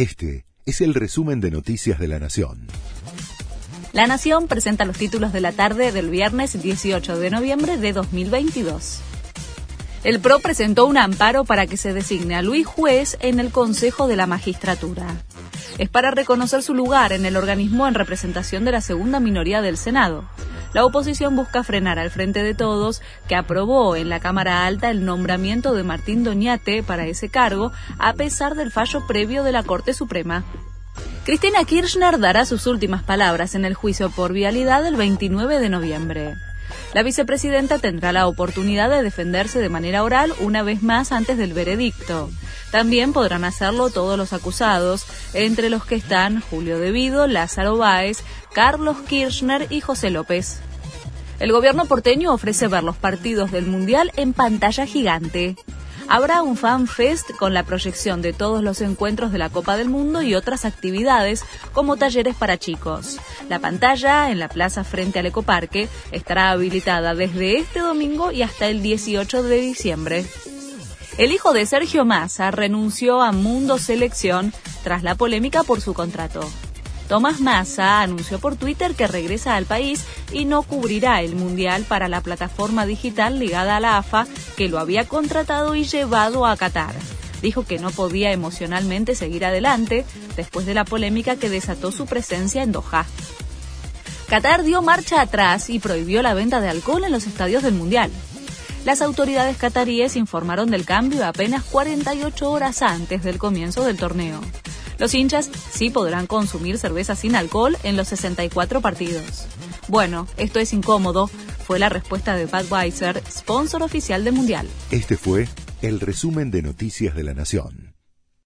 Este es el resumen de Noticias de la Nación. La Nación presenta los títulos de la tarde del viernes 18 de noviembre de 2022. El PRO presentó un amparo para que se designe a Luis Juez en el Consejo de la Magistratura. Es para reconocer su lugar en el organismo en representación de la segunda minoría del Senado. La oposición busca frenar al Frente de Todos, que aprobó en la Cámara Alta el nombramiento de Martín Doñate para ese cargo, a pesar del fallo previo de la Corte Suprema. Cristina Kirchner dará sus últimas palabras en el juicio por vialidad el 29 de noviembre. La vicepresidenta tendrá la oportunidad de defenderse de manera oral una vez más antes del veredicto. También podrán hacerlo todos los acusados, entre los que están Julio Devido, Lázaro Báez, Carlos Kirchner y José López. El gobierno porteño ofrece ver los partidos del Mundial en pantalla gigante. Habrá un fan fest con la proyección de todos los encuentros de la Copa del Mundo y otras actividades como talleres para chicos. La pantalla en la plaza frente al Ecoparque estará habilitada desde este domingo y hasta el 18 de diciembre. El hijo de Sergio Massa renunció a Mundo Selección tras la polémica por su contrato. Tomás Massa anunció por Twitter que regresa al país y no cubrirá el Mundial para la plataforma digital ligada a la AFA que lo había contratado y llevado a Qatar. Dijo que no podía emocionalmente seguir adelante después de la polémica que desató su presencia en Doha. Qatar dio marcha atrás y prohibió la venta de alcohol en los estadios del Mundial. Las autoridades cataríes informaron del cambio apenas 48 horas antes del comienzo del torneo. Los hinchas sí podrán consumir cerveza sin alcohol en los 64 partidos. Bueno, esto es incómodo, fue la respuesta de Budweiser, sponsor oficial del Mundial. Este fue el resumen de Noticias de la Nación.